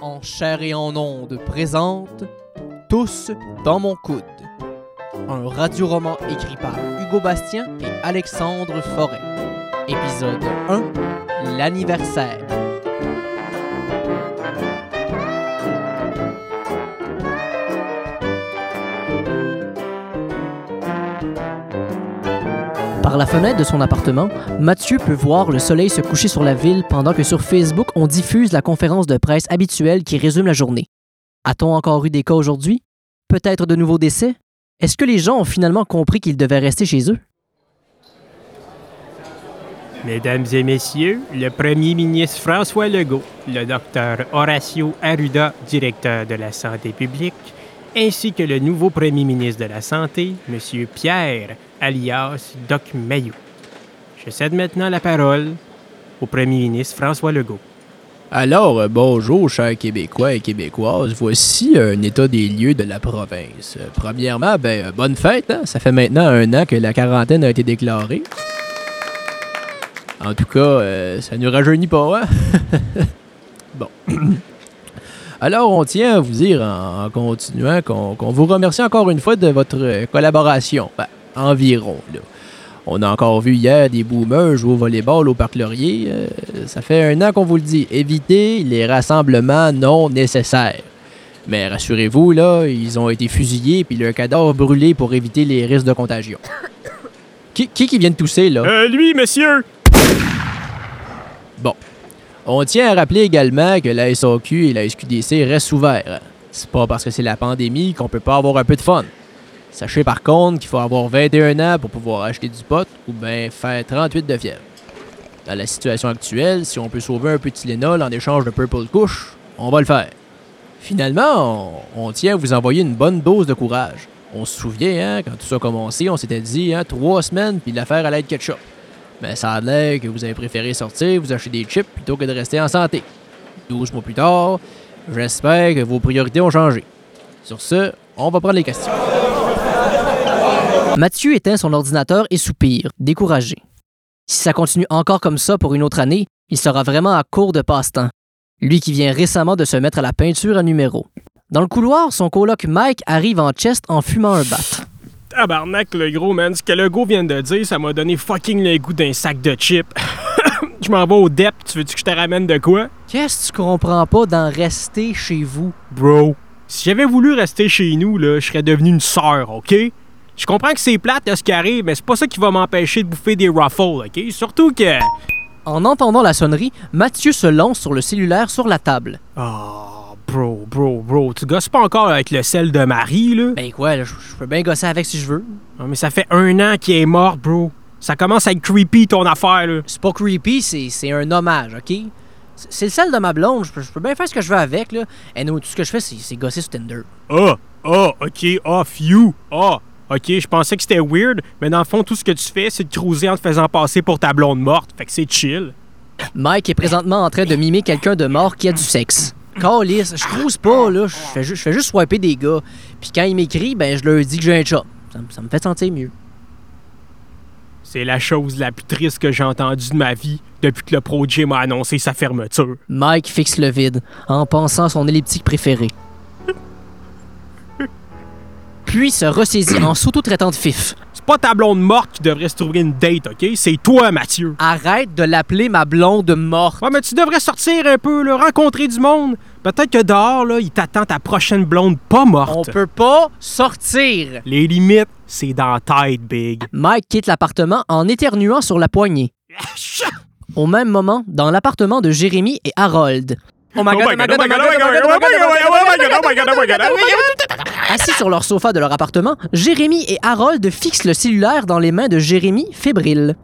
En chair et en onde présente Tous dans mon coude. Un radioroman écrit par Hugo Bastien et Alexandre Forêt. Épisode 1 L'anniversaire. Par la fenêtre de son appartement, Mathieu peut voir le soleil se coucher sur la ville pendant que sur Facebook, on diffuse la conférence de presse habituelle qui résume la journée. A-t-on encore eu des cas aujourd'hui? Peut-être de nouveaux décès? Est-ce que les gens ont finalement compris qu'ils devaient rester chez eux? Mesdames et messieurs, le premier ministre François Legault, le docteur Horacio Arruda, directeur de la santé publique, ainsi que le nouveau premier ministre de la Santé, M. Pierre, alias Doc Mayou. Je cède maintenant la parole au premier ministre François Legault. Alors, euh, bonjour, chers Québécois et Québécoises. Voici un état des lieux de la province. Euh, Premièrement, ben, euh, bonne fête. hein. Ça fait maintenant un an que la quarantaine a été déclarée. En tout cas, euh, ça ne nous rajeunit pas, hein? bon. Alors, on tient à vous dire en, en continuant qu'on qu'on vous remercie encore une fois de votre euh, collaboration. Ben, environ, là. On a encore vu hier des boomers jouer au volleyball au Parc Laurier. Euh, ça fait un an qu'on vous le dit. Évitez les rassemblements non nécessaires. Mais rassurez-vous, là, ils ont été fusillés puis leur cadavre brûlé pour éviter les risques de contagion. Qui qui, qui vient de tousser, là? Euh, lui, monsieur! Bon. On tient à rappeler également que la SAQ et la SQDC restent ouverts. C'est pas parce que c'est la pandémie qu'on peut pas avoir un peu de fun. Sachez par contre qu'il faut avoir 21 ans pour pouvoir acheter du pot ou bien faire 38 de fièvre. Dans la situation actuelle, si on peut sauver un petit Tylenol en échange de Purple Couche, on va le faire. Finalement, on, tient à vous envoyer une bonne dose de courage. On se souvient, hein, quand tout ça a commencé, on s'était dit, hein, trois semaines, puis l'affaire allait être ketchup. Mais ça a l'air que vous avez préféré sortir, vous acheter des chips plutôt que de rester en santé. 12 mois plus tard, j'espère que vos priorités ont changé. Sur ce, on va prendre les questions. Mathieu éteint son ordinateur et soupire, découragé. Si ça continue encore comme ça pour une autre année, il sera vraiment à court de passe-temps. Lui qui vient récemment de se mettre à la peinture à numéro. Dans le couloir, son coloc Mike arrive en chest en fumant un bat. Tabarnak, le gros man. Ce que le gars vient de dire, ça m'a donné fucking le goût d'un sac de chips. Je m'en vais au DEP. Tu veux-tu que je te ramène de quoi? Qu'est-ce que tu comprends pas d'en rester chez vous? Bro, si j'avais voulu rester chez nous, là, je serais devenu une sœur, OK? Je comprends que c'est plate de ce qui arrive, mais c'est pas ça qui va m'empêcher de bouffer des ruffles, OK? Surtout que... En entendant la sonnerie, Mathieu se lance sur le cellulaire sur la table. Oh, bro, bro, bro, tu gosses pas encore avec le sel de Marie, là? Ben quoi, là, je peux bien gosser avec si je veux. Non, mais ça fait un an qu'il est mort, bro. Ça commence à être creepy, ton affaire, là. C'est pas creepy, c'est un hommage, OK? C'est- le sel de ma blonde, je peux, bien faire ce que je veux avec, là. Et nous, tout ce que je fais, c'est gosser sur Tinder. Ah, ah, ok, off you. Ah, ok, je pensais que c'était weird, mais dans le fond, tout ce que tu fais, c'est de cruiser en te faisant passer pour ta blonde morte. Fait que c'est chill. Mike est présentement en train de mimer quelqu'un de mort qui a du sexe. Calice, je cruise pas, là. Je fais, ju- je fais juste swiper des gars. Puis quand ils m'écrivent, ben je leur dis que j'ai un chat. Ça, me- ça me fait sentir mieux. C'est la chose la plus triste que j'ai entendue de ma vie depuis que le Pro Gym a annoncé sa fermeture. Mike fixe le vide, en pensant à son elliptique préféré. Puis se ressaisit en s'auto-traitant de fif. C'est pas ta blonde morte qui devrait se trouver une date, ok? C'est toi, Mathieu. Arrête de l'appeler ma blonde morte. Ouais, mais tu devrais sortir un peu, là, rencontrer du monde. Peut-être que dehors, là, il t'attend ta prochaine blonde pas morte. On peut pas sortir. Les limites, c'est dans la tête, Big. Mike quitte l'appartement en éternuant sur la poignée. Au même moment, dans l'appartement de Jérémy et Harold. Assis sur leur sofa de leur appartement, Jérémy et Harold fixent le cellulaire dans les mains de Jérémy, fébrile.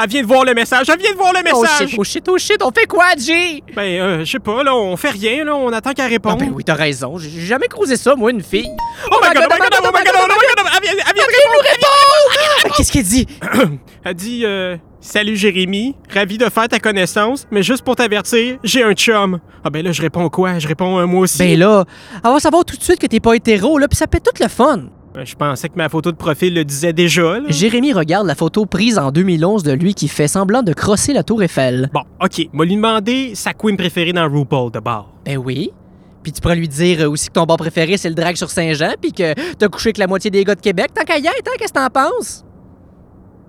Elle vient de voir le message, elle vient de voir le Oh message. shit, oh shit, oh shit, on fait quoi, Jay? Ben, euh, je sais pas, là, on fait rien, là, on attend qu'elle Ah réponde. ben oui, t'as raison, j'ai jamais croisé ça, moi, une fille. Oh my god, oh my god, oh my god, oh my god, elle vient, elle vient de répondre. Ah, Qu'est-ce qu'elle dit? Elle dit, euh, salut Jérémy, ravi de faire ta connaissance, mais juste pour t'avertir, j'ai un chum. Ah ben là, je réponds quoi? Je réponds euh, moi aussi. Ben là, elle va savoir tout de suite que t'es pas hétéro, là, pis ça être tout le fun. Je pensais que ma photo de profil le disait déjà. là. Jérémy regarde la photo prise en 2011 de lui qui fait semblant de crosser la tour Eiffel. Bon, OK. M'a lui demander sa queen préférée dans RuPaul de bord. Ben oui. Puis tu pourrais lui dire euh, aussi que ton bar préféré, c'est le drag sur Saint-Jean, puis que t'as couché avec la moitié des gars de Québec, tant qu'à y être, hein? Qu'est-ce que t'en penses?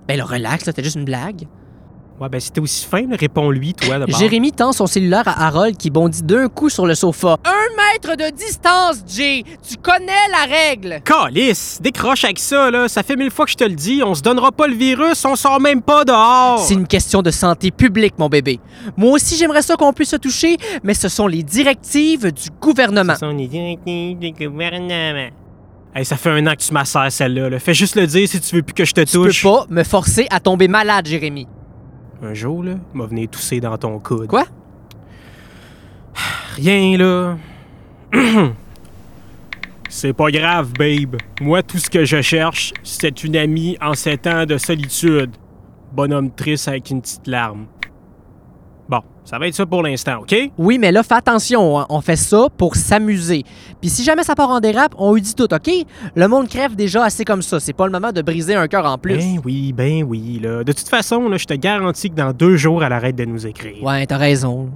Ben là, relax, là, c'était juste une blague. Ouais, ben si t'es aussi fin, réponds-lui, toi, de bord. Jérémy tend son cellulaire à Harold qui bondit d'un coup sur le sofa. Un mètre de distance, Jay! Tu connais la règle! Calice! Décroche avec ça, là. Ça fait mille fois que je te le dis. On se donnera pas le virus, on sort même pas dehors. C'est une question de santé publique, mon bébé. Moi aussi, j'aimerais ça qu'on puisse se toucher, mais ce sont les directives du gouvernement. Ce sont les directives du gouvernement. Hey, ça fait un an que tu m'assères celle-là. là. Fais juste le dire si tu veux plus que je te Tu peux touche. pas me forcer à tomber malade, Jérémy. Un jour, là, m'a venu tousser dans ton coude. Quoi? Rien, là. C'est pas grave, babe. Moi, tout ce que je cherche, c'est une amie en sept ans de solitude. Bonhomme triste avec une petite larme. Ça va être ça pour l'instant, OK? Oui, mais là, fais attention, hein. on fait ça pour s'amuser. Puis si jamais ça part en dérape, on lui dit tout, OK? Le monde crève déjà assez comme ça. C'est pas le moment de briser un cœur en plus. Ben oui, ben oui, là. De toute façon, là, je te garantis que dans deux jours, elle arrête de nous écrire. Ouais, t'as raison.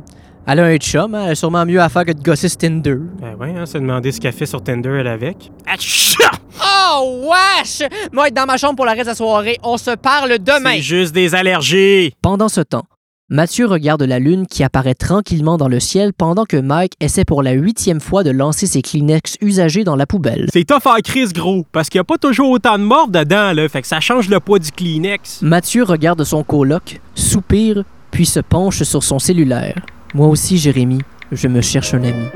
Elle a un chum, hein, elle a sûrement mieux à faire que de gosser sur Tinder. Ben ouais, hein, se demander ce qu'elle fait sur Tinder, elle avec. Oh, wesh! Moi, être dans ma chambre pour la reste de la soirée, on se parle demain! C'est juste des allergies! Pendant ce temps, Mathieu regarde la lune qui apparaît tranquillement dans le ciel pendant que Mike essaie pour la huitième fois de lancer ses Kleenex usagés dans la poubelle. C'est tough à crise, gros, parce qu'il n'y a pas toujours autant de morts dedans, là, fait que ça change le poids du Kleenex. Mathieu regarde son coloc, soupire, puis se penche sur son cellulaire. Moi aussi, Jérémy, je me cherche un ami.